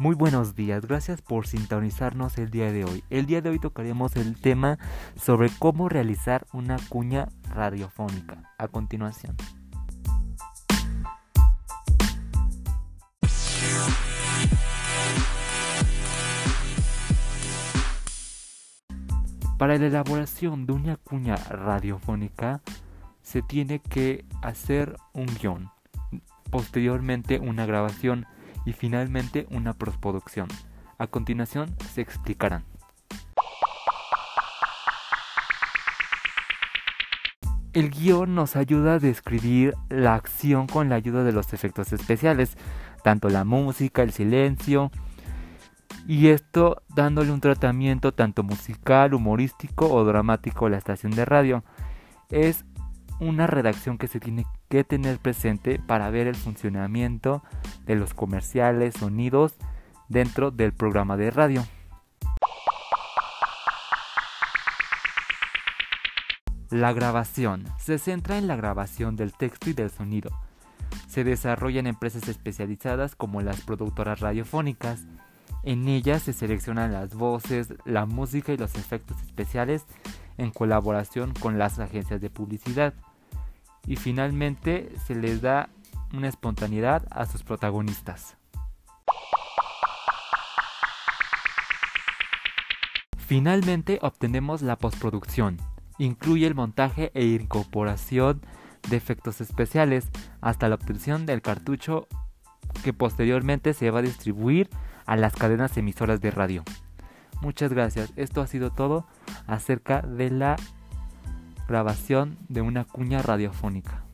Muy buenos días, gracias por sintonizarnos el día de hoy. El día de hoy tocaremos el tema sobre cómo realizar una cuña radiofónica. A continuación. Para la elaboración de una cuña radiofónica se tiene que hacer un guion, posteriormente una grabación y finalmente una postproducción. A continuación se explicarán. El guion nos ayuda a describir la acción con la ayuda de los efectos especiales, tanto la música, el silencio, y esto dándole un tratamiento tanto musical, humorístico o dramático a la estación de radio. Es una redacción que se tiene que tener presente para ver el funcionamiento de los comerciales, sonidos dentro del programa de radio. La grabación se centra en la grabación del texto y del sonido. Se desarrolla en empresas especializadas como las productoras radiofónicas. En ellas se seleccionan las voces, la música y los efectos especiales en colaboración con las agencias de publicidad. Y finalmente se les da una espontaneidad a sus protagonistas. Finalmente obtenemos la postproducción. Incluye el montaje e incorporación de efectos especiales hasta la obtención del cartucho que posteriormente se va a distribuir a las cadenas emisoras de radio. Muchas gracias. Esto ha sido todo acerca de la grabación de una cuña radiofónica.